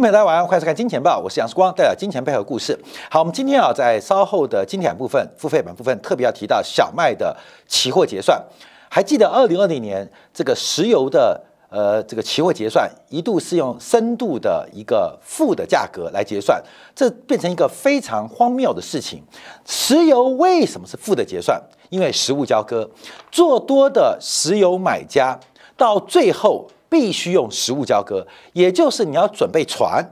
朋友，大家晚上欢迎看《金钱报》，我是杨世光，带来金钱背后故事。好，我们今天啊，在稍后的金钱部分、付费版部分，特别要提到小麦的期货结算。还记得二零二零年这个石油的呃这个期货结算，一度是用深度的一个负的价格来结算，这变成一个非常荒谬的事情。石油为什么是负的结算？因为实物交割，做多的石油买家到最后。必须用实物交割，也就是你要准备船、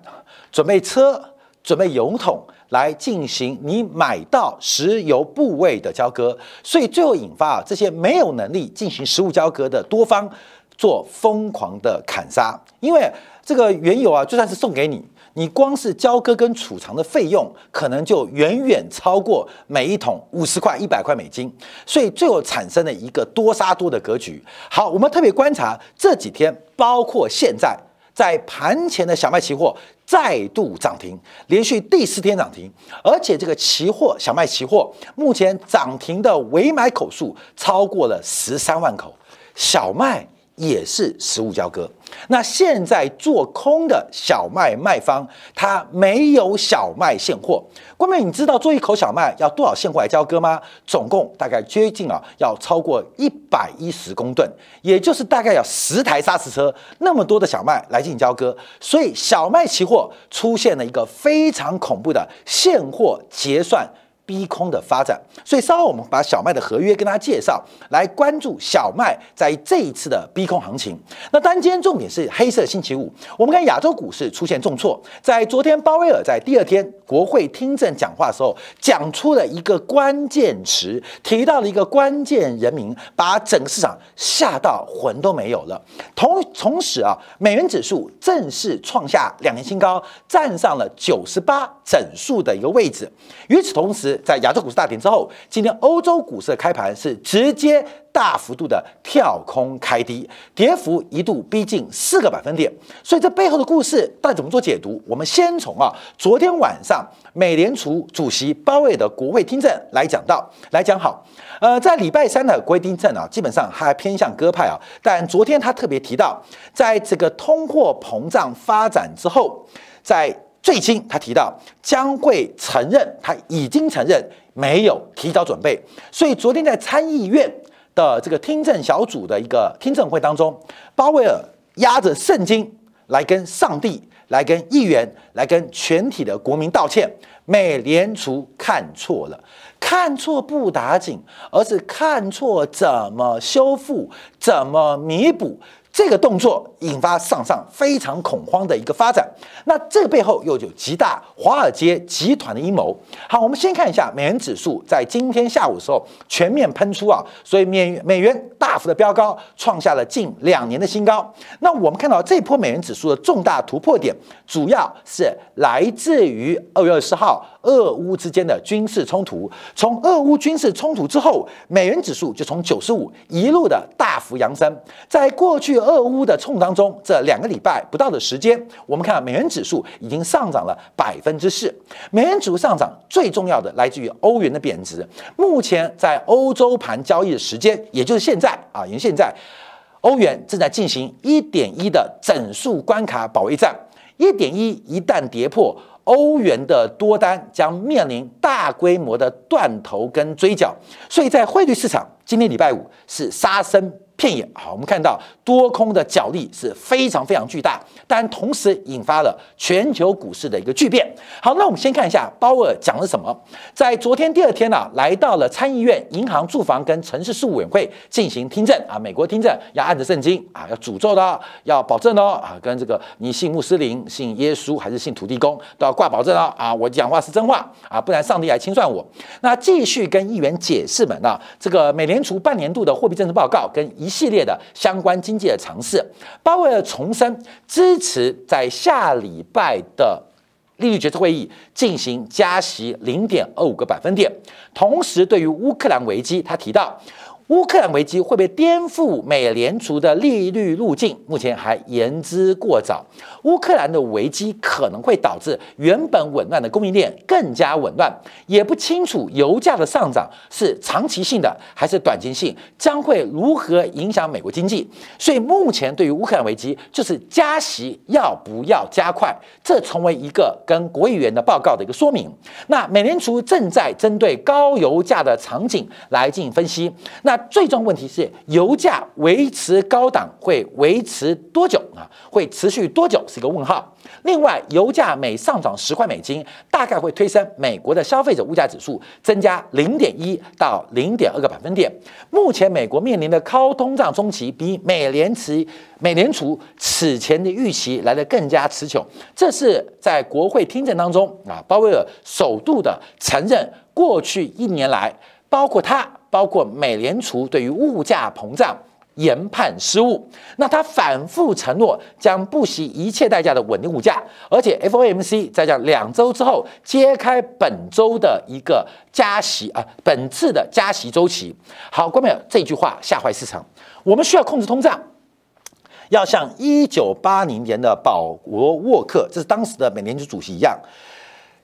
准备车、准备油桶来进行你买到石油部位的交割，所以最后引发这些没有能力进行实物交割的多方做疯狂的砍杀，因为这个原油啊就算是送给你。你光是交割跟储藏的费用，可能就远远超过每一桶五十块、一百块美金，所以最后产生了一个多杀多的格局。好，我们特别观察这几天，包括现在在盘前的小麦期货再度涨停，连续第四天涨停，而且这个期货小麦期货目前涨停的委买口数超过了十三万口，小麦。也是实物交割。那现在做空的小麦卖方，他没有小麦现货。关妹，你知道做一口小麦要多少现货来交割吗？总共大概接近啊，要超过一百一十公吨，也就是大概要十台砂石车那么多的小麦来进行交割。所以小麦期货出现了一个非常恐怖的现货结算。逼空的发展，所以稍后我们把小麦的合约跟大家介绍，来关注小麦在这一次的逼空行情。那单间重点是黑色星期五，我们看亚洲股市出现重挫，在昨天鲍威尔在第二天国会听证讲话的时候，讲出了一个关键词，提到了一个关键人名，把整个市场吓到魂都没有了。同同时啊，美元指数正式创下两年新高，站上了九十八整数的一个位置。与此同时，在亚洲股市大跌之后，今天欧洲股市的开盘是直接大幅度的跳空开低，跌幅一度逼近四个百分点。所以这背后的故事到底怎么做解读？我们先从啊昨天晚上美联储主席鲍威尔的国会听证来讲到，来讲好。呃，在礼拜三的国会听证啊，基本上还偏向鸽派啊，但昨天他特别提到，在这个通货膨胀发展之后，在最新，他提到将会承认，他已经承认没有提早准备，所以昨天在参议院的这个听证小组的一个听证会当中，鲍威尔压着圣经来跟上帝、来跟议员、来跟全体的国民道歉，美联储看错了，看错不打紧，而是看错怎么修复、怎么弥补。这个动作引发上上非常恐慌的一个发展，那这个背后又有极大华尔街集团的阴谋。好，我们先看一下美元指数在今天下午的时候全面喷出啊，所以美美元大幅的飙高，创下了近两年的新高。那我们看到这波美元指数的重大突破点，主要是来自于二月二十号。俄乌之间的军事冲突，从俄乌军事冲突之后，美元指数就从九十五一路的大幅扬升。在过去俄乌的冲当中，这两个礼拜不到的时间，我们看美元指数已经上涨了百分之四。美元指数上涨最重要的来自于欧元的贬值。目前在欧洲盘交易的时间，也就是现在啊，因为现在欧元正在进行一点一的整数关卡保卫战，一点一一旦跌破。欧元的多单将面临大规模的断头跟追缴，所以在汇率市场，今天礼拜五是杀声。片野好，我们看到多空的角力是非常非常巨大，但同时引发了全球股市的一个巨变。好，那我们先看一下鲍尔讲了什么。在昨天第二天呢，来到了参议院银行、住房跟城市事务委员会进行听证啊。美国听证要按着圣经啊，要诅咒的，要保证哦啊，跟这个你信穆斯林、信耶稣还是信土地公都要挂保证哦啊，我讲话是真话啊，不然上帝来清算我。那继续跟议员解释们啊，这个美联储半年度的货币政策报告跟。一系列的相关经济的尝试，鲍威尔重申支持在下礼拜的利率决策会议进行加息零点二五个百分点。同时，对于乌克兰危机，他提到乌克兰危机会不会颠覆美联储的利率路径？目前还言之过早。乌克兰的危机可能会导致原本紊乱的供应链更加紊乱，也不清楚油价的上涨是长期性的还是短期性，将会如何影响美国经济。所以目前对于乌克兰危机，就是加息要不要加快，这成为一个跟国议员的报告的一个说明。那美联储正在针对高油价的场景来进行分析。那最终问题是，油价维持高档会维持多久啊？会持续多久是一个问号。另外，油价每上涨十块美金，大概会推升美国的消费者物价指数增加零点一到零点二个百分点。目前，美国面临的高通胀中期比美联储美联储此前的预期来得更加持久。这是在国会听证当中啊，鲍威尔首度的承认，过去一年来，包括他。包括美联储对于物价膨胀研判失误，那他反复承诺将不惜一切代价的稳定物价，而且 FOMC 在这两周之后揭开本周的一个加息啊，本次的加息周期。好，观众朋友，这句话吓坏市场。我们需要控制通胀，要像一九八零年的保罗沃克，这是当时的美联储主席一样。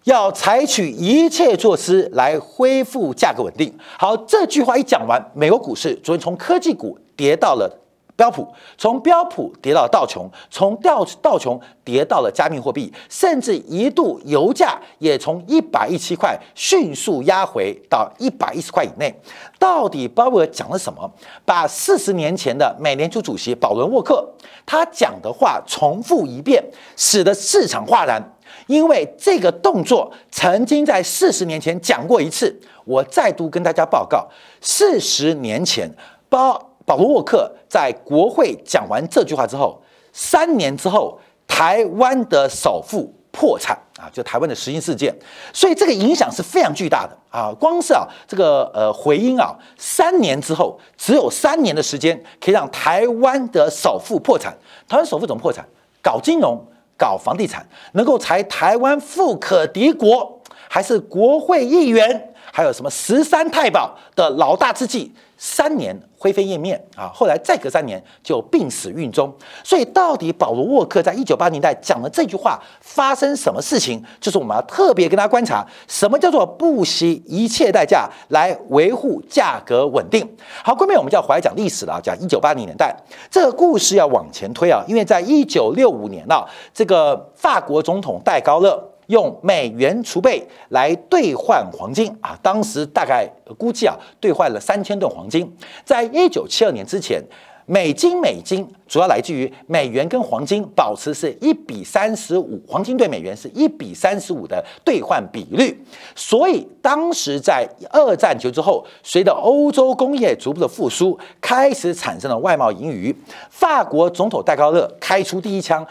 要采取一切措施来恢复价格稳定。好，这句话一讲完，美国股市昨天从科技股跌到了标普，从标普跌到道琼，从道道琼跌到了加密货币，甚至一度油价也从一百一七块迅速压回到一百一十块以内。到底鲍威尔讲了什么？把四十年前的美联储主席保伦沃克他讲的话重复一遍，使得市场哗然。因为这个动作曾经在四十年前讲过一次，我再度跟大家报告：四十年前，鲍保罗沃克在国会讲完这句话之后，三年之后，台湾的首富破产啊，就台湾的实心事件，所以这个影响是非常巨大的啊。光是啊这个呃回音啊，三年之后，只有三年的时间可以让台湾的首富破产。台湾首富怎么破产？搞金融。搞房地产能够才台湾富可敌国，还是国会议员，还有什么十三太保的老大之际，三年灰飞烟灭啊！后来再隔三年就病死狱中。所以到底保罗沃克在一九八年代讲的这句话发生什么事情？就是我们要特别跟大家观察，什么叫做不惜一切代价来维护价格稳定。好，后面我们就要回来讲历史了，讲一九八零年代这个故事要往前推啊，因为在一九六五年啊，这个法国总统戴高乐。用美元储备来兑换黄金啊，当时大概估计啊，兑换了三千吨黄金。在一九七二年之前，美金美金主要来自于美元跟黄金保持是一比三十五，黄金对美元是一比三十五的兑换比率。所以当时在二战结束之后，随着欧洲工业逐步的复苏，开始产生了外贸盈余。法国总统戴高乐开出第一枪。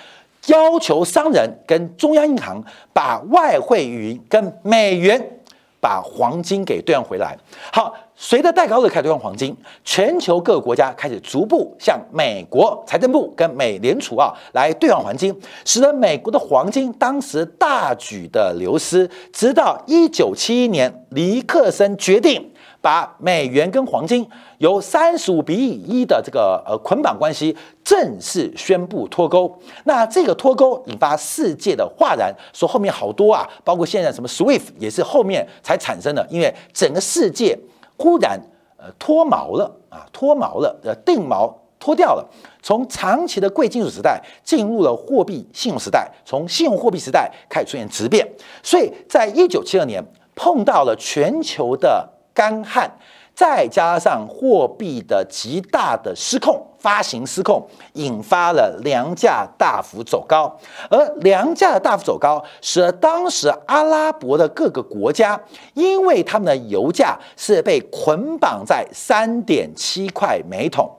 要求商人跟中央银行把外汇云跟美元把黄金给兑换回来。好，随着戴高乐开始兑换黄金，全球各个国家开始逐步向美国财政部跟美联储啊来兑换黄金，使得美国的黄金当时大举的流失。直到一九七一年，尼克森决定。把美元跟黄金由三十五比一的这个呃捆绑关系正式宣布脱钩，那这个脱钩引发世界的哗然，说后面好多啊，包括现在什么 SWIFT 也是后面才产生的，因为整个世界忽然呃脱毛了啊，脱毛了，呃定毛脱掉了，从长期的贵金属时代进入了货币信用时代，从信用货币时代开始出现质变，所以在一九七二年碰到了全球的。干旱，再加上货币的极大的失控，发行失控，引发了粮价大幅走高。而粮价的大幅走高，使得当时阿拉伯的各个国家，因为他们的油价是被捆绑在三点七块每桶。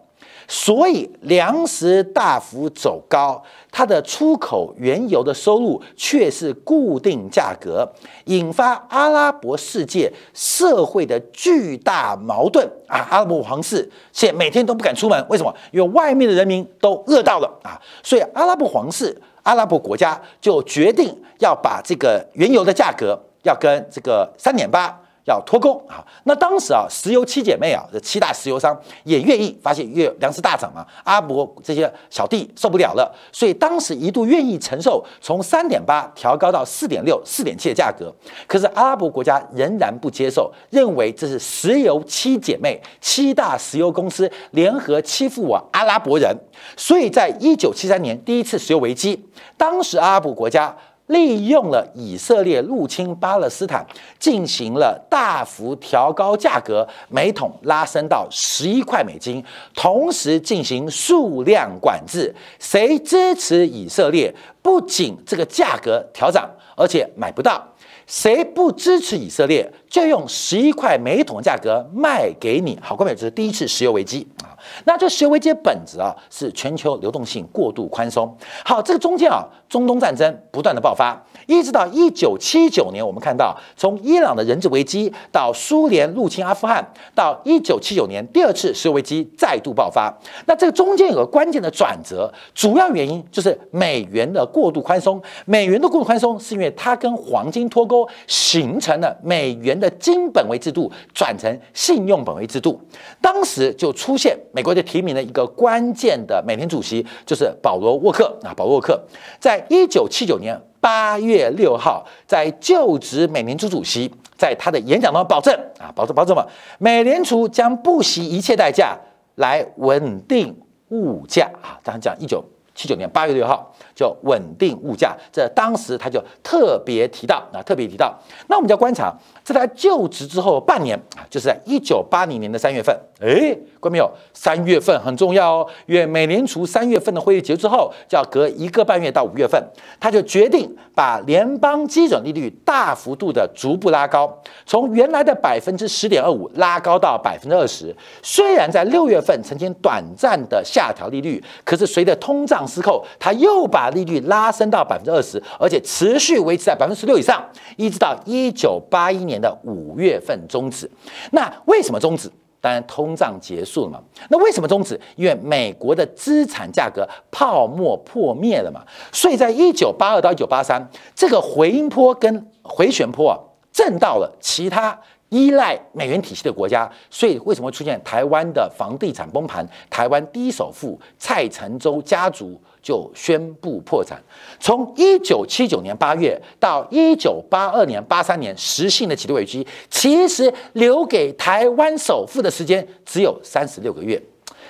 所以粮食大幅走高，它的出口原油的收入却是固定价格，引发阿拉伯世界社会的巨大矛盾啊！阿拉伯皇室现每天都不敢出门，为什么？因为外面的人民都饿到了啊！所以阿拉伯皇室、阿拉伯国家就决定要把这个原油的价格要跟这个三点八。要脱钩啊！那当时啊，石油七姐妹啊，这七大石油商也愿意，发现越粮食大涨嘛，阿拉伯这些小弟受不了了，所以当时一度愿意承受从三点八调高到四点六、四点七的价格。可是阿拉伯国家仍然不接受，认为这是石油七姐妹、七大石油公司联合欺负我阿拉伯人。所以在一九七三年第一次石油危机，当时阿拉伯国家。利用了以色列入侵巴勒斯坦，进行了大幅调高价格，每桶拉升到十一块美金，同时进行数量管制。谁支持以色列，不仅这个价格调涨，而且买不到；谁不支持以色列，就用十一块每桶价格卖给你。好，各位，这是第一次石油危机。那这石油危机的本质啊，是全球流动性过度宽松。好，这个中间啊，中东战争不断的爆发，一直到一九七九年，我们看到从伊朗的人质危机到苏联入侵阿富汗，到一九七九年第二次石油危机再度爆发。那这个中间有个关键的转折，主要原因就是美元的过度宽松。美元的过度宽松是因为它跟黄金脱钩，形成了美元的金本位制度转成信用本位制度。当时就出现。美国就提名了一个关键的美联主席，就是保罗沃克啊。保罗沃克在一九七九年八月六号，在就职美联储主席，在他的演讲中保证啊，保证保证嘛，美联储将不惜一切代价来稳定物价啊。当然讲一九七九年八月六号。就稳定物价，这当时他就特别提到啊，特别提到。那我们就要观察，在他就职之后半年啊，就是在一九八零年的三月份，哎，关没有？三月份很重要哦，因为美联储三月份的会议结束之后，就要隔一个半月到五月份，他就决定把联邦基准利率大幅度的逐步拉高，从原来的百分之十点二五拉高到百分之二十。虽然在六月份曾经短暂的下调利率，可是随着通胀失控，他又把利率拉升到百分之二十，而且持续维持在百分之十六以上，一直到一九八一年年的五月份终止。那为什么终止？当然，通胀结束了嘛。那为什么终止？因为美国的资产价格泡沫破灭了嘛。所以在一九八二到一九八三，这个回音波跟回旋波啊，震到了其他。依赖美元体系的国家，所以为什么会出现台湾的房地产崩盘？台湾第一首富蔡成洲家族就宣布破产。从一九七九年八月到一九八二年、八三年实行的启动危机，其实留给台湾首富的时间只有三十六个月。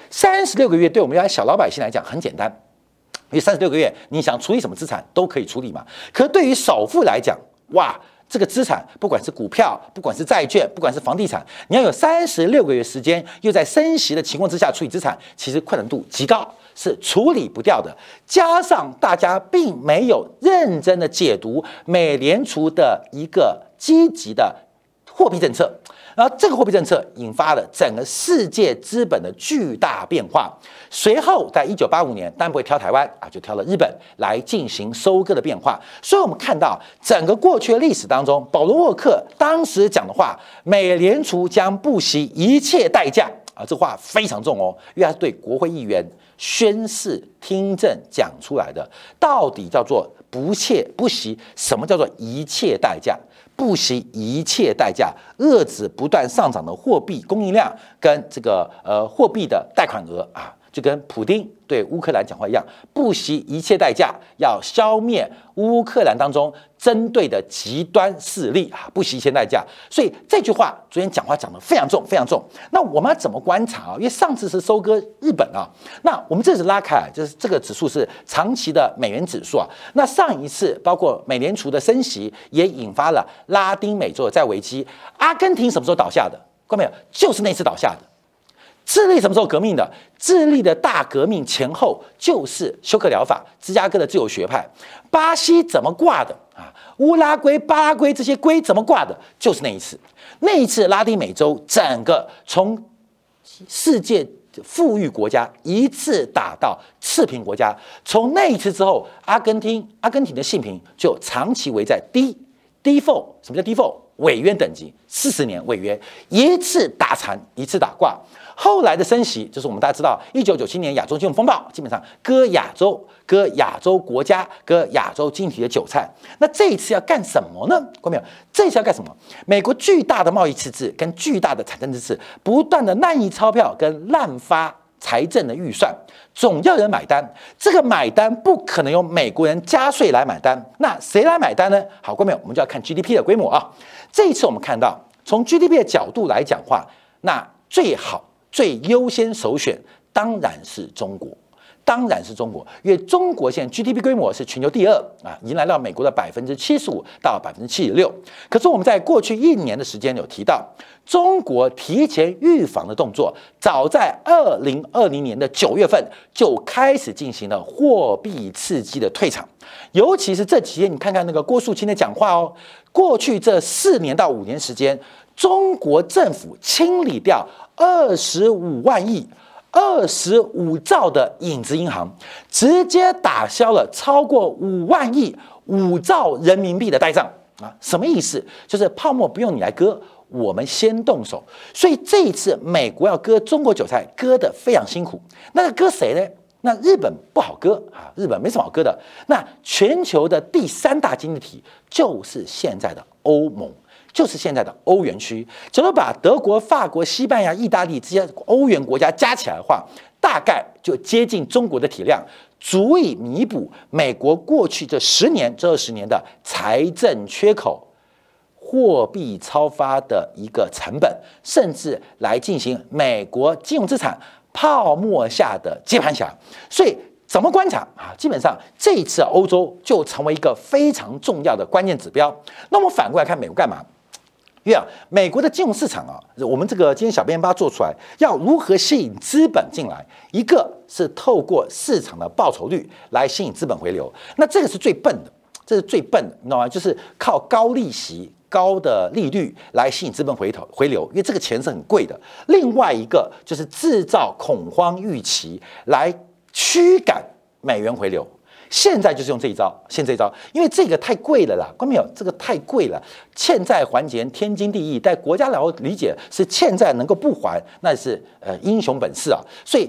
三十六个月对我们家小老百姓来讲很简单，因为三十六个月你想处理什么资产都可以处理嘛。可对于首富来讲，哇！这个资产，不管是股票，不管是债券，不管是房地产，你要有三十六个月时间，又在升息的情况之下处理资产，其实困难度极高，是处理不掉的。加上大家并没有认真的解读美联储的一个积极的货币政策。然后这个货币政策引发了整个世界资本的巨大变化。随后，在一九八五年，当然不会挑台湾啊，就挑了日本来进行收割的变化。所以，我们看到整个过去的历史当中，保罗沃克当时讲的话：“美联储将不惜一切代价啊！”这话非常重哦，因为他是对国会议员宣誓听证讲出来的。到底叫做不切不惜？什么叫做一切代价？不惜一切代价遏制不断上涨的货币供应量跟这个呃货币的贷款额啊，就跟普丁对乌克兰讲话一样，不惜一切代价要消灭乌克兰当中针对的极端势力啊，不惜一切代价。所以这句话昨天讲话讲得非常重，非常重。那我们要怎么观察啊？因为上次是收割日本啊，那我们这次拉开，就是这个指数是长期的美元指数啊。那上一次包括美联储的升息，也引发了拉丁美洲的债危机。阿根廷什么时候倒下的？看到没有？就是那次倒下的。智利什么时候革命的？智利的大革命前后就是休克疗法，芝加哥的自由学派。巴西怎么挂的啊？乌拉圭、巴拉圭这些龟怎么挂的？就是那一次。那一次拉丁美洲整个从世界富裕国家一次打到次贫国家。从那一次之后，阿根廷阿根廷的信评就长期围在低 default。什么叫 default？违约等级四十年违约，一次打残，一次打挂。后来的升息，就是我们大家知道，一九九七年亚洲金融风暴，基本上割亚洲、割亚洲国家、割亚洲经济体的韭菜。那这一次要干什么呢？看到没有？这次要干什么？美国巨大的贸易赤字跟巨大的财政赤字，不断的滥印钞票跟滥发财政的预算，总要人买单。这个买单不可能由美国人加税来买单，那谁来买单呢？好，各位，我们就要看 GDP 的规模啊。这一次我们看到，从 GDP 的角度来讲话，那最好。最优先首选当然是中国，当然是中国，因为中国现在 GDP 规模是全球第二啊，已经来到美国的百分之七十五到百分之七十六。可是我们在过去一年的时间有提到，中国提前预防的动作，早在二零二零年的九月份就开始进行了货币刺激的退场，尤其是这几天，你看看那个郭树清的讲话哦，过去这四年到五年时间，中国政府清理掉。二十五万亿、二十五兆的影子银行，直接打消了超过五万亿、五兆人民币的呆账啊！什么意思？就是泡沫不用你来割，我们先动手。所以这一次美国要割中国韭菜，割得非常辛苦。那割谁呢？那日本不好割啊，日本没什么好割的。那全球的第三大经济体就是现在的欧盟。就是现在的欧元区，假如把德国、法国、西班牙、意大利这些欧元国家加起来的话，大概就接近中国的体量，足以弥补美国过去这十年、这二十年的财政缺口、货币超发的一个成本，甚至来进行美国金融资产泡沫下的接盘侠。所以，怎么观察啊？基本上这一次欧洲就成为一个非常重要的关键指标。那么反过来看，美国干嘛？因为啊，美国的金融市场啊，我们这个今天小编把它做出来，要如何吸引资本进来？一个是透过市场的报酬率来吸引资本回流，那这个是最笨的，这是最笨的，你知道吗？就是靠高利息、高的利率来吸引资本回头回流，因为这个钱是很贵的。另外一个就是制造恐慌预期来驱赶美元回流。现在就是用这一招，现这一招，因为这个太贵了啦，关没有？这个太贵了，欠债还钱天经地义，在国家来理解是欠债能够不还，那是呃英雄本事啊。所以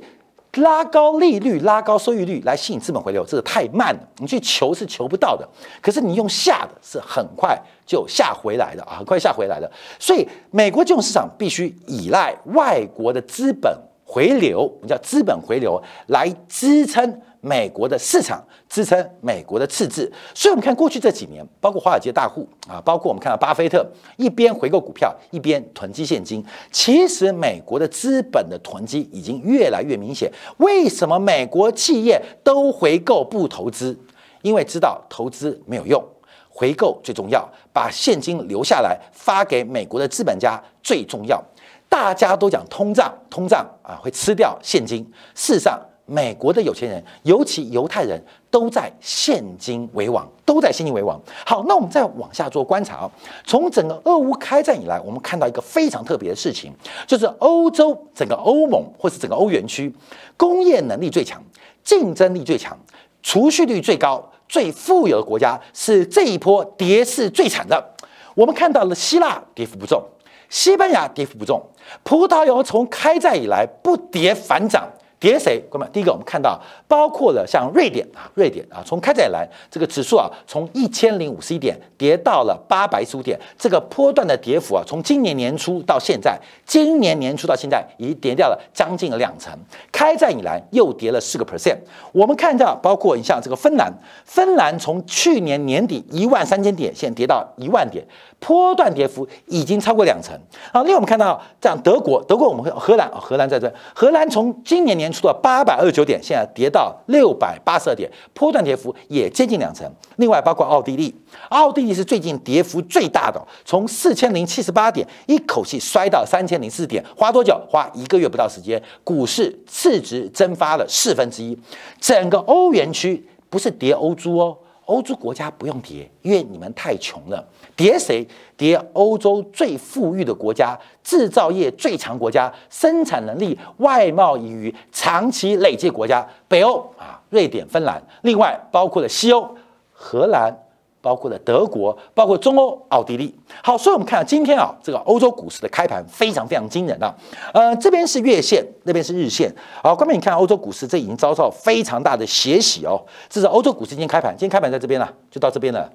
拉高利率、拉高收益率来吸引资本回流，这个太慢了，你去求是求不到的。可是你用下的是很快就下回来的啊，很快下回来的。所以美国金融市场必须依赖外国的资本回流，我们叫资本回流来支撑。美国的市场支撑美国的赤字，所以我们看过去这几年，包括华尔街大户啊，包括我们看到巴菲特一边回购股票，一边囤积现金。其实美国的资本的囤积已经越来越明显。为什么美国企业都回购不投资？因为知道投资没有用，回购最重要，把现金留下来发给美国的资本家最重要。大家都讲通胀，通胀啊会吃掉现金，事实上。美国的有钱人，尤其犹太人，都在现金为王，都在现金为王。好，那我们再往下做观察啊。从整个俄乌开战以来，我们看到一个非常特别的事情，就是欧洲整个欧盟或是整个欧元区，工业能力最强、竞争力最强、储蓄率最高、最富有的国家，是这一波跌势最惨的。我们看到了希腊跌幅不重，西班牙跌幅不重，葡萄牙从开战以来不跌反涨。跌谁？哥们，第一个我们看到，包括了像瑞典啊，瑞典啊，从开战以来，这个指数啊，从一千零五十一点跌到了八百十五点，这个波段的跌幅啊，从今年年初到现在，今年年初到现在已跌掉了将近两成。开战以来又跌了四个 percent。我们看到，包括你像这个芬兰，芬兰从去年年底一万三千点，现在跌到一万点。波段跌幅已经超过两成啊！另外我们看到，这样德国，德国我们荷兰啊，荷兰在这，荷兰从今年年初的八百二十九点，现在跌到六百八十二点，波段跌幅也接近两成。另外包括奥地利，奥地利是最近跌幅最大的，从四千零七十八点一口气摔到三千零四点，花多久？花一个月不到时间，股市市值蒸发了四分之一。整个欧元区不是跌欧猪哦。欧洲国家不用叠，因为你们太穷了。叠谁？叠欧洲最富裕的国家，制造业最强国家，生产能力、外贸与长期累积国家，北欧啊，瑞典、芬兰，另外包括了西欧，荷兰、包括了德国，包括中欧、奥地利。好，所以我们看到今天啊，这个欧洲股市的开盘非常非常惊人啊。呃，这边是月线，那边是日线。好，关面你看欧洲股市，这已经遭到非常大的血洗哦。这是欧洲股市今天开盘，今天开盘在这边了，就到这边了。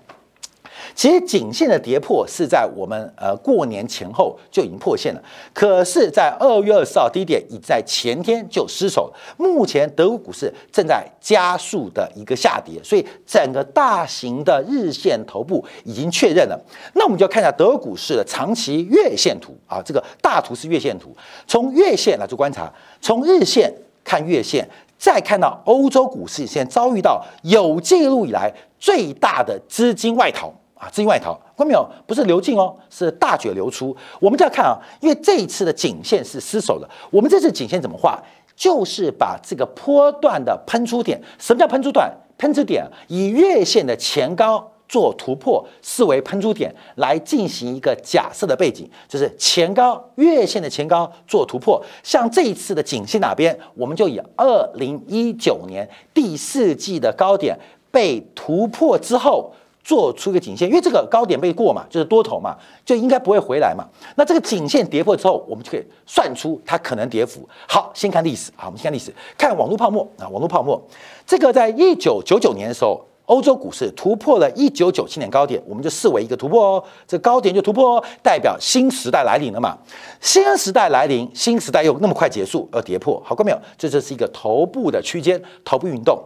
其实颈线的跌破是在我们呃过年前后就已经破线了，可是，在二月二十号低点已在前天就失守。目前德国股市正在加速的一个下跌，所以整个大型的日线头部已经确认了。那我们就要看一下德国股市的长期月线图啊，这个大图是月线图，从月线来做观察，从日线看月线，再看到欧洲股市现在遭遇到有记录以来最大的资金外逃。啊，资金外逃，看到没有？不是流进哦，是大举流出。我们就要看啊，因为这一次的颈线是失守的。我们这次颈线怎么画？就是把这个波段的喷出点，什么叫喷出段？喷出点以月线的前高做突破，视为喷出点来进行一个假设的背景，就是前高月线的前高做突破。像这一次的颈线哪边？我们就以二零一九年第四季的高点被突破之后。做出一个颈线，因为这个高点被过嘛，就是多头嘛，就应该不会回来嘛。那这个颈线跌破之后，我们就可以算出它可能跌幅。好，先看历史好，我们先看历史，看网络泡沫啊，网络泡沫。这个在一九九九年的时候，欧洲股市突破了一九九七年高点，我们就视为一个突破哦。这高点就突破哦，代表新时代来临了嘛。新时代来临，新时代又那么快结束而跌破，好过没有？这就是一个头部的区间，头部运动。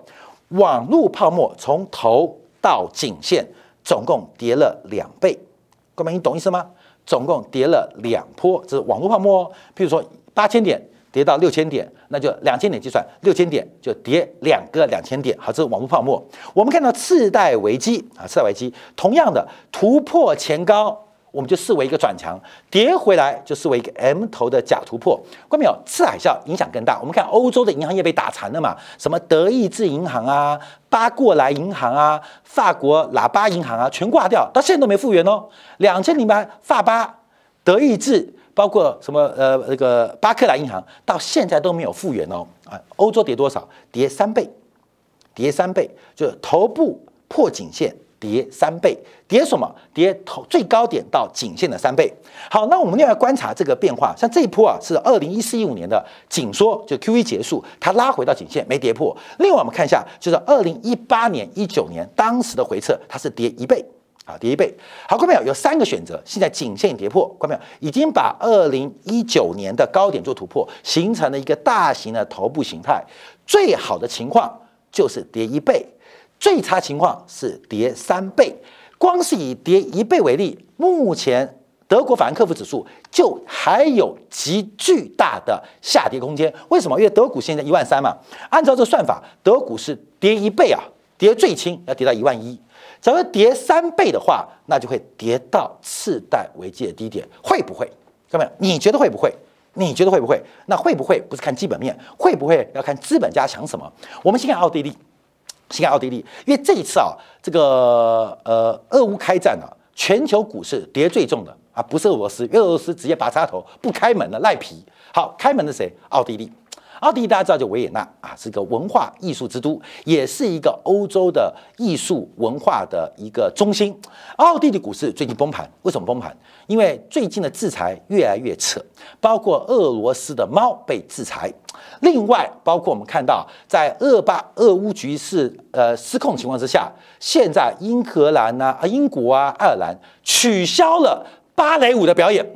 网络泡沫从头。到颈线总共跌了两倍，各位你懂意思吗？总共跌了两波，这是网络泡沫哦。譬如说八千点跌到六千点，那就两千点计算，六千点就跌两个两千点，好，这是网络泡沫。我们看到次贷危机啊，次贷危机同样的突破前高。我们就视为一个转强，跌回来就视为一个 M 头的假突破。关没有？次海啸影响更大。我们看欧洲的银行业被打残了嘛？什么德意志银行啊、巴过来银行啊、法国喇叭银行啊，全挂掉，到现在都没复原哦。两千零八法巴、德意志，包括什么呃那个巴克莱银行，到现在都没有复原哦。啊，欧洲跌多少？跌三倍，跌三倍，就是头部破颈线。跌三倍，跌什么？跌头最高点到颈线的三倍。好，那我们另外观察这个变化，像这一波啊，是二零一四一五年的紧缩，就 Q E 结束，它拉回到颈线没跌破。另外我们看一下，就是二零一八年、一九年当时的回撤，它是跌一倍啊，跌一倍。好，观众朋友有三个选择，现在颈线跌破，观众朋友已经把二零一九年的高点做突破，形成了一个大型的头部形态。最好的情况就是跌一倍。最差情况是跌三倍，光是以跌一倍为例，目前德国法兰克福指数就还有极巨大的下跌空间。为什么？因为德股现在一万三嘛，按照这算法，德股是跌一倍啊，跌最轻要跌到一万一。假如跌三倍的话，那就会跌到次贷危机的低点，会不会？各位，你觉得会不会？你觉得会不会？那会不会不是看基本面，会不会要看资本家想什么？我们先看奥地利。先看奥地利，因为这一次啊，这个呃，俄乌开战啊，全球股市跌最重的啊，不是俄罗斯，俄罗斯直接拔插头不开门了，赖皮。好，开门的谁？奥地利。奥地利大家知道，就维也纳啊，是个文化艺术之都，也是一个欧洲的艺术文化的一个中心。奥地利股市最近崩盘，为什么崩盘？因为最近的制裁越来越扯，包括俄罗斯的猫被制裁，另外包括我们看到，在俄巴俄乌局势呃失控情况之下，现在英格兰呐啊英国啊爱尔兰取消了芭蕾舞的表演，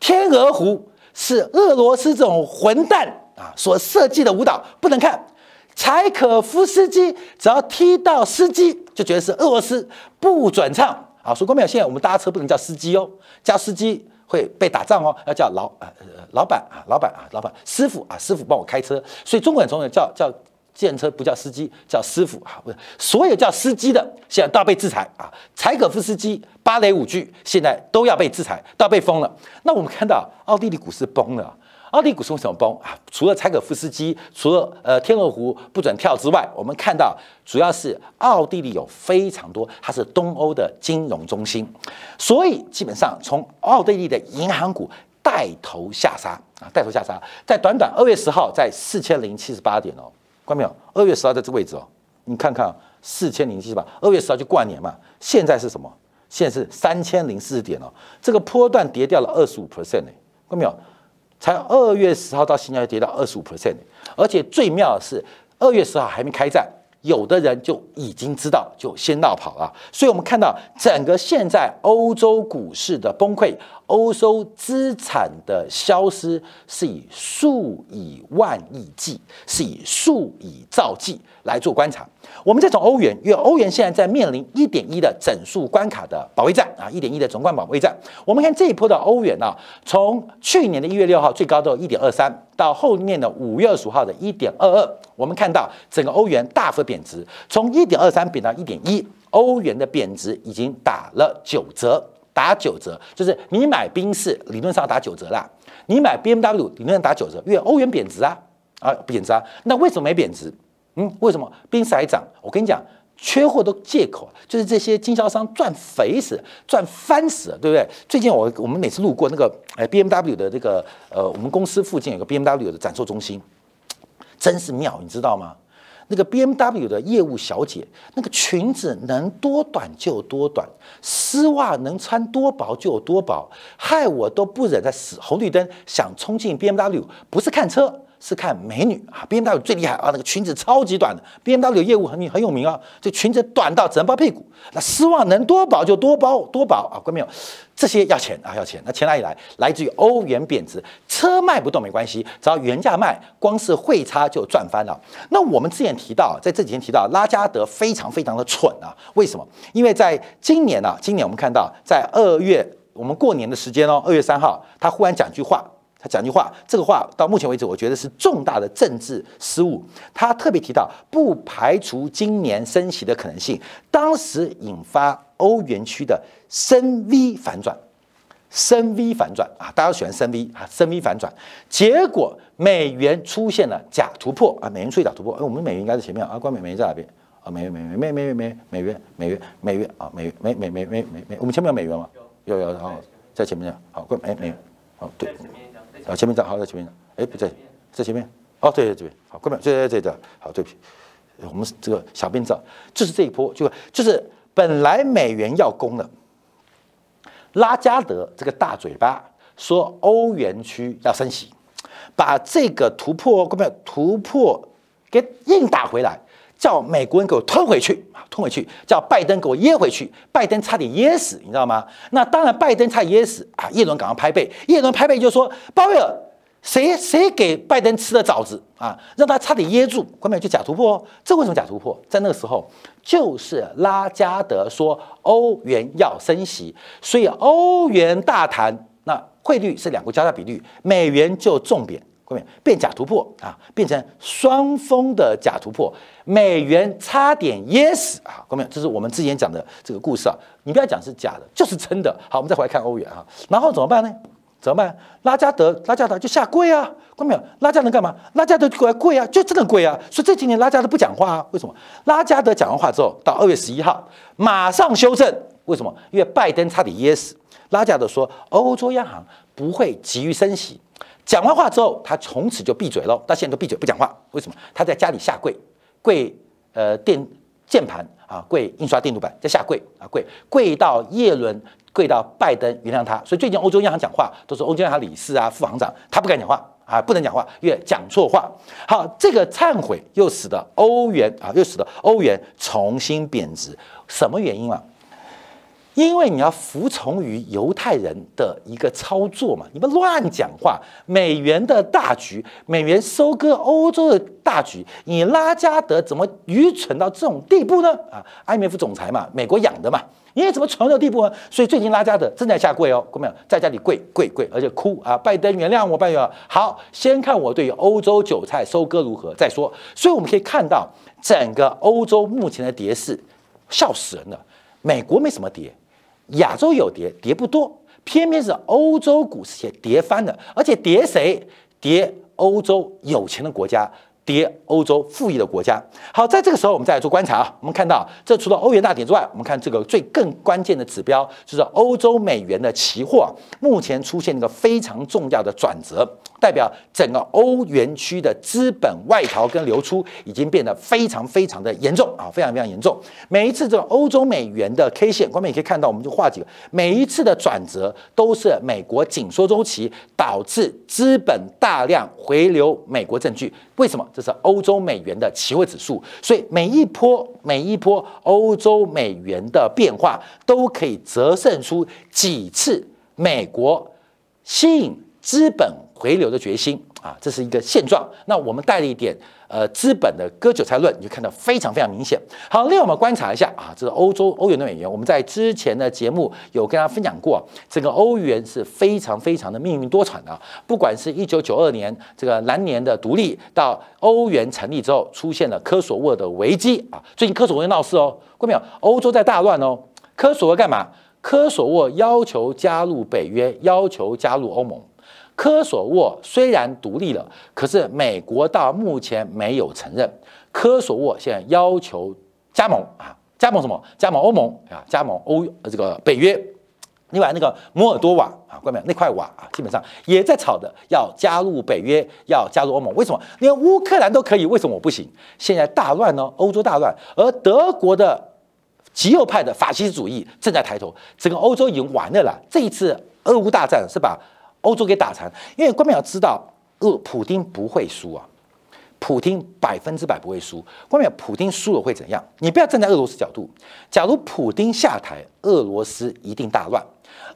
天鹅湖是俄罗斯这种混蛋。啊，所设计的舞蹈不能看。柴可夫斯基只要踢到司机，就觉得是俄罗斯，不准唱。啊，说过没有？现在我们搭车不能叫司机哦，叫司机会被打仗哦，要叫老呃老板啊，老板啊，老板师傅啊，师傅帮我开车。所以中国人从小叫叫建车不叫司机，叫师傅啊。不是，所有叫司机的现在都要被制裁啊。柴可夫斯基芭蕾舞剧现在都要被制裁，都要被封了。那我们看到奥地利股市崩了。奥地利股市为什么崩啊？除了柴可夫斯基，除了呃天鹅湖不准跳之外，我们看到主要是奥地利有非常多，它是东欧的金融中心，所以基本上从奥地利的银行股带头下杀啊，带头下杀，在短短二月十号在四千零七十八点哦，看到没有？二月十号在这个位置哦，你看看四千零七十八，二月十号就过完年嘛。现在是什么？现在是三千零四十点哦，这个波段跌掉了二十五 percent 呢，看到没有？才二月十号到现在跌到二十五 percent，而且最妙的是二月十号还没开战。有的人就已经知道，就先闹跑了。所以，我们看到整个现在欧洲股市的崩溃，欧洲资产的消失，是以数以万亿计，是以数以兆计来做观察。我们再从欧元，因为欧元现在在面临一点一的整数关卡的保卫战啊，一点一的总冠保卫战。我们看这一波的欧元啊，从去年的一月六号最高到一点二三，到后面的五月二十五号的一点二二。我们看到整个欧元大幅贬值，从一点二三贬到一点一，欧元的贬值已经打了九折，打九折，就是你买宾士理论上打九折啦，你买 B M W 理论上打九折，因为欧元贬值啊，啊贬值啊，那为什么没贬值？嗯，为什么宾士还涨？我跟你讲，缺货都借口，就是这些经销商赚肥死，赚翻死，对不对？最近我我们每次路过那个哎 B M W 的这个呃，我们公司附近有个 B M W 的展售中心。真是妙，你知道吗？那个 B M W 的业务小姐，那个裙子能多短就多短，丝袜能穿多薄就有多薄，害我都不忍在死红绿灯想冲进 B M W，不是看车。是看美女啊，B M W 最厉害啊，那个裙子超级短的，B M W 业务很很有名啊，这裙子短到只能包屁股，那丝袜能多薄就多包多薄啊，看到没有？这些要钱啊，要钱，那钱哪里来？来自于欧元贬值，车卖不动没关系，只要原价卖，光是汇差就赚翻了。那我们之前提到，在这几天提到拉加德非常非常的蠢啊，为什么？因为在今年呢，今年我们看到在二月我们过年的时间哦，二月三号，他忽然讲句话。讲句话，这个话到目前为止，我觉得是重大的政治失误。他特别提到，不排除今年升息的可能性。当时引发欧元区的升 V 反转，升 V 反转啊，大家喜欢升 V 啊，升 V 反转，结果美元出现了假突破啊，美元出现假突破。哎，我们美元应该在前面啊，关美美元在哪边啊？美元美元美美美美美元美元美元啊，美元美美美美美美，我们前面有美元吗？有有，然后在前面好，关美美元，好对。啊，前面站好，在前面。哎，不对，在前面。哦，对对对，好，关门。对对对对，好，对不起，我们这个小编照，就是这一波，就就是本来美元要攻了，拉加德这个大嘴巴说欧元区要升息，把这个突破，关门突破给硬打回来，叫美国人给我吞回去啊，吞回去，叫拜登给我噎回去，拜登差点噎死，你知道吗？那当然，拜登差点噎死啊，叶伦赶快拍背，叶伦拍背就说，鲍威尔。谁谁给拜登吃的枣子啊？让他差点噎住，后面就假突破。哦这为什么假突破？在那个时候，就是拉加德说欧元要升息，所以欧元大谈，那汇率是两国交叉比率，美元就重贬，后面变假突破啊，变成双峰的假突破，美元差点噎死啊！后面这是我们之前讲的这个故事啊，你不要讲是假的，就是真的。好，我们再回来看欧元啊，然后怎么办呢？怎么办？拉加德，拉加德就下跪啊！看到没有？拉加德干嘛？拉加德过来跪啊，就真的跪啊！所以这几年拉加德不讲话啊？为什么？拉加德讲完话之后，到二月十一号马上修正。为什么？因为拜登差点噎死。拉加德说，欧洲央行不会急于升息。讲完话之后，他从此就闭嘴了，到现在都闭嘴不讲话。为什么？他在家里下跪，跪呃电键盘啊，跪印刷电路板，在下跪啊，跪跪到叶伦。跪到拜登原谅他，所以最近欧洲央行讲话都是欧洲央行理事啊、副行长，他不敢讲话啊，不能讲话，因为讲错话。好，这个忏悔又使得欧元啊，又使得欧元重新贬值。什么原因啊？因为你要服从于犹太人的一个操作嘛，你们乱讲话。美元的大局，美元收割欧洲的大局，你拉加德怎么愚蠢到这种地步呢？啊，IMF 总裁嘛，美国养的嘛。你怎么蠢到地步呢？所以最近拉加德正在下跪哦，看没有，在家里跪跪跪，而且哭啊！拜登原谅我，拜登好，先看我对欧洲韭菜收割如何再说。所以我们可以看到，整个欧洲目前的跌势，笑死人了。美国没什么跌，亚洲有跌，跌不多，偏偏是欧洲股市也跌翻了，而且跌谁？跌欧洲有钱的国家。跌欧洲富裕的国家。好，在这个时候，我们再来做观察啊。我们看到，这除了欧元大跌之外，我们看这个最更关键的指标，就是欧洲美元的期货，目前出现一个非常重要的转折。代表整个欧元区的资本外逃跟流出已经变得非常非常的严重啊，非常非常严重。每一次这种欧洲美元的 K 线，观众也可以看到，我们就画几个，每一次的转折都是美国紧缩周期导致资本大量回流美国证据。为什么？这是欧洲美元的期货指数，所以每一波每一波欧洲美元的变化都可以折射出几次美国吸引资本回流的决心啊，这是一个现状。那我们带了一点呃资本的割韭菜论，你就看到非常非常明显。好，另外我们观察一下啊，这个欧洲欧元的美元，我们在之前的节目有跟大家分享过，这个欧元是非常非常的命运多舛的。不管是一九九二年这个蓝年的独立，到欧元成立之后出现了科索沃的危机啊，最近科索沃闹事哦，看到没有？欧洲在大乱哦，科索沃干嘛？科索沃要求加入北约，要求加入欧盟。科索沃虽然独立了，可是美国到目前没有承认。科索沃现在要求加盟啊，加盟什么？加盟欧盟啊，加盟欧这个北约。另外那个摩尔多瓦啊，关没有那块瓦啊，基本上也在吵的要加入北约，要加入欧盟。为什么？连乌克兰都可以，为什么我不行？现在大乱呢，欧洲大乱，而德国的极右派的法西斯主义正在抬头，整个欧洲已经完了啦。这一次俄乌大战是把欧洲给打残，因为关淼要知道，俄普丁不会输啊，普丁百分之百不会输。关淼，普丁输了会怎样？你不要站在俄罗斯角度，假如普丁下台，俄罗斯一定大乱。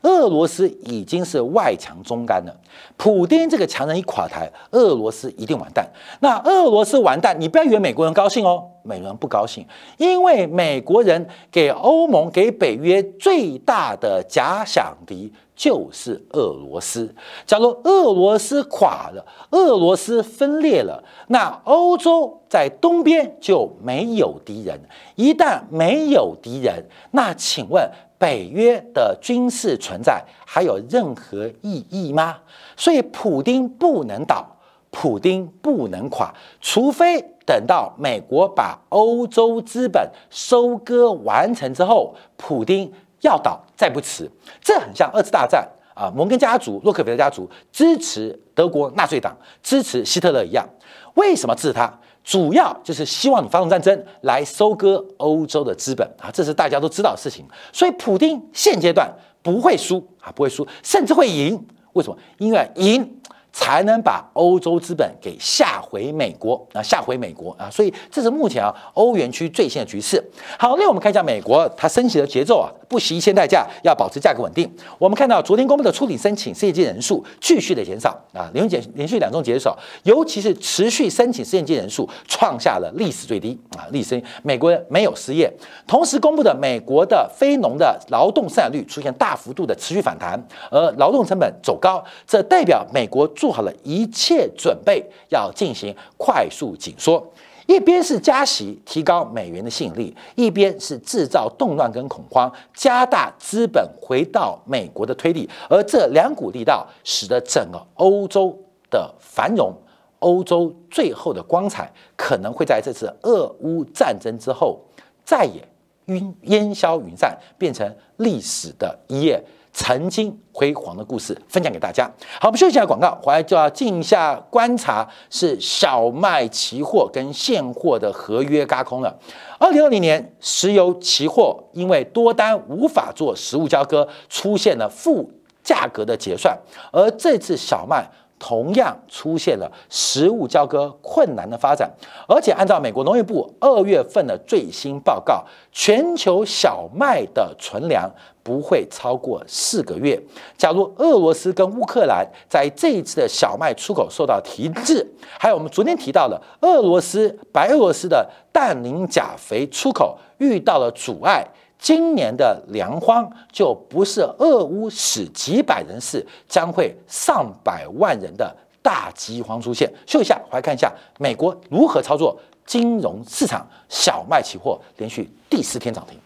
俄罗斯已经是外强中干了，普丁这个强人一垮台，俄罗斯一定完蛋。那俄罗斯完蛋，你不要以为美国人高兴哦，美国人不高兴，因为美国人给欧盟、给北约最大的假想敌就是俄罗斯。假如俄罗斯垮了，俄罗斯分裂了，那欧洲在东边就没有敌人。一旦没有敌人，那请问？北约的军事存在还有任何意义吗？所以普京不能倒，普京不能垮，除非等到美国把欧洲资本收割完成之后，普京要倒再不迟。这很像二次大战啊，摩根家族、洛克菲勒家族支持德国纳粹党，支持希特勒一样。为什么支持他？主要就是希望你发动战争来收割欧洲的资本啊，这是大家都知道的事情。所以，普京现阶段不会输啊，不会输，甚至会赢。为什么？因为赢。才能把欧洲资本给下回美国啊，下回美国啊，所以这是目前啊欧元区最新的局势。好，那我们看一下美国它升息的节奏啊，不惜一切代价要保持价格稳定。我们看到昨天公布的初领申请失业金人数继续的减少啊，连续连续两周减少，尤其是持续申请失业金人数创下了历史最低啊，历史美国人没有失业。同时公布的美国的非农的劳动生产率出现大幅度的持续反弹，而劳动成本走高，这代表美国。做好了一切准备，要进行快速紧缩。一边是加息提高美元的吸引力，一边是制造动乱跟恐慌，加大资本回到美国的推力。而这两股力道，使得整个欧洲的繁荣、欧洲最后的光彩，可能会在这次俄乌战争之后再也烟消云散，变成历史的一页。曾经辉煌的故事分享给大家。好，我们休息一下广告，回来就要静一下观察，是小麦期货跟现货的合约嘎空了。二零二零年石油期货因为多单无法做实物交割，出现了负价格的结算，而这次小麦。同样出现了实物交割困难的发展，而且按照美国农业部二月份的最新报告，全球小麦的存粮不会超过四个月。假如俄罗斯跟乌克兰在这一次的小麦出口受到停滞，还有我们昨天提到的俄罗斯白俄罗斯的氮磷钾肥出口遇到了阻碍。今年的粮荒就不是俄乌死几百人事，将会上百万人的大饥荒出现。秀一下，回来看一下美国如何操作金融市场，小麦期货连续第四天涨停。